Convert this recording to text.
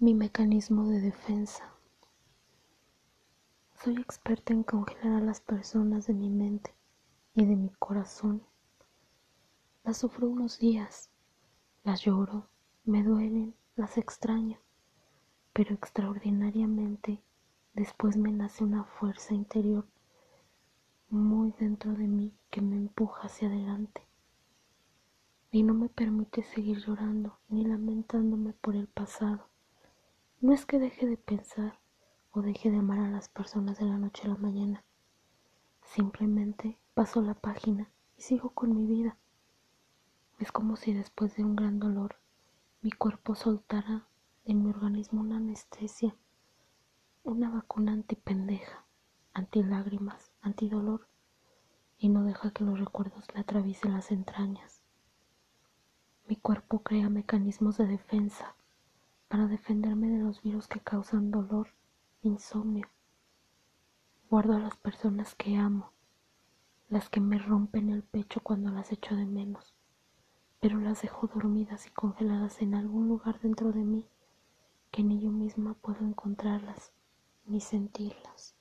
Mi mecanismo de defensa. Soy experta en congelar a las personas de mi mente y de mi corazón. Las sufro unos días, las lloro, me duelen, las extraño, pero extraordinariamente después me nace una fuerza interior muy dentro de mí que me empuja hacia adelante y no me permite seguir llorando ni lamentándome por el pasado no es que deje de pensar o deje de amar a las personas de la noche a la mañana. Simplemente paso la página y sigo con mi vida. Es como si después de un gran dolor mi cuerpo soltara en mi organismo una anestesia, una vacuna antipendeja, antilágrimas, antidolor y no deja que los recuerdos le atraviesen las entrañas. Mi cuerpo crea mecanismos de defensa para defenderme de los virus que causan dolor, insomnio. Guardo a las personas que amo, las que me rompen el pecho cuando las echo de menos, pero las dejo dormidas y congeladas en algún lugar dentro de mí que ni yo misma puedo encontrarlas ni sentirlas.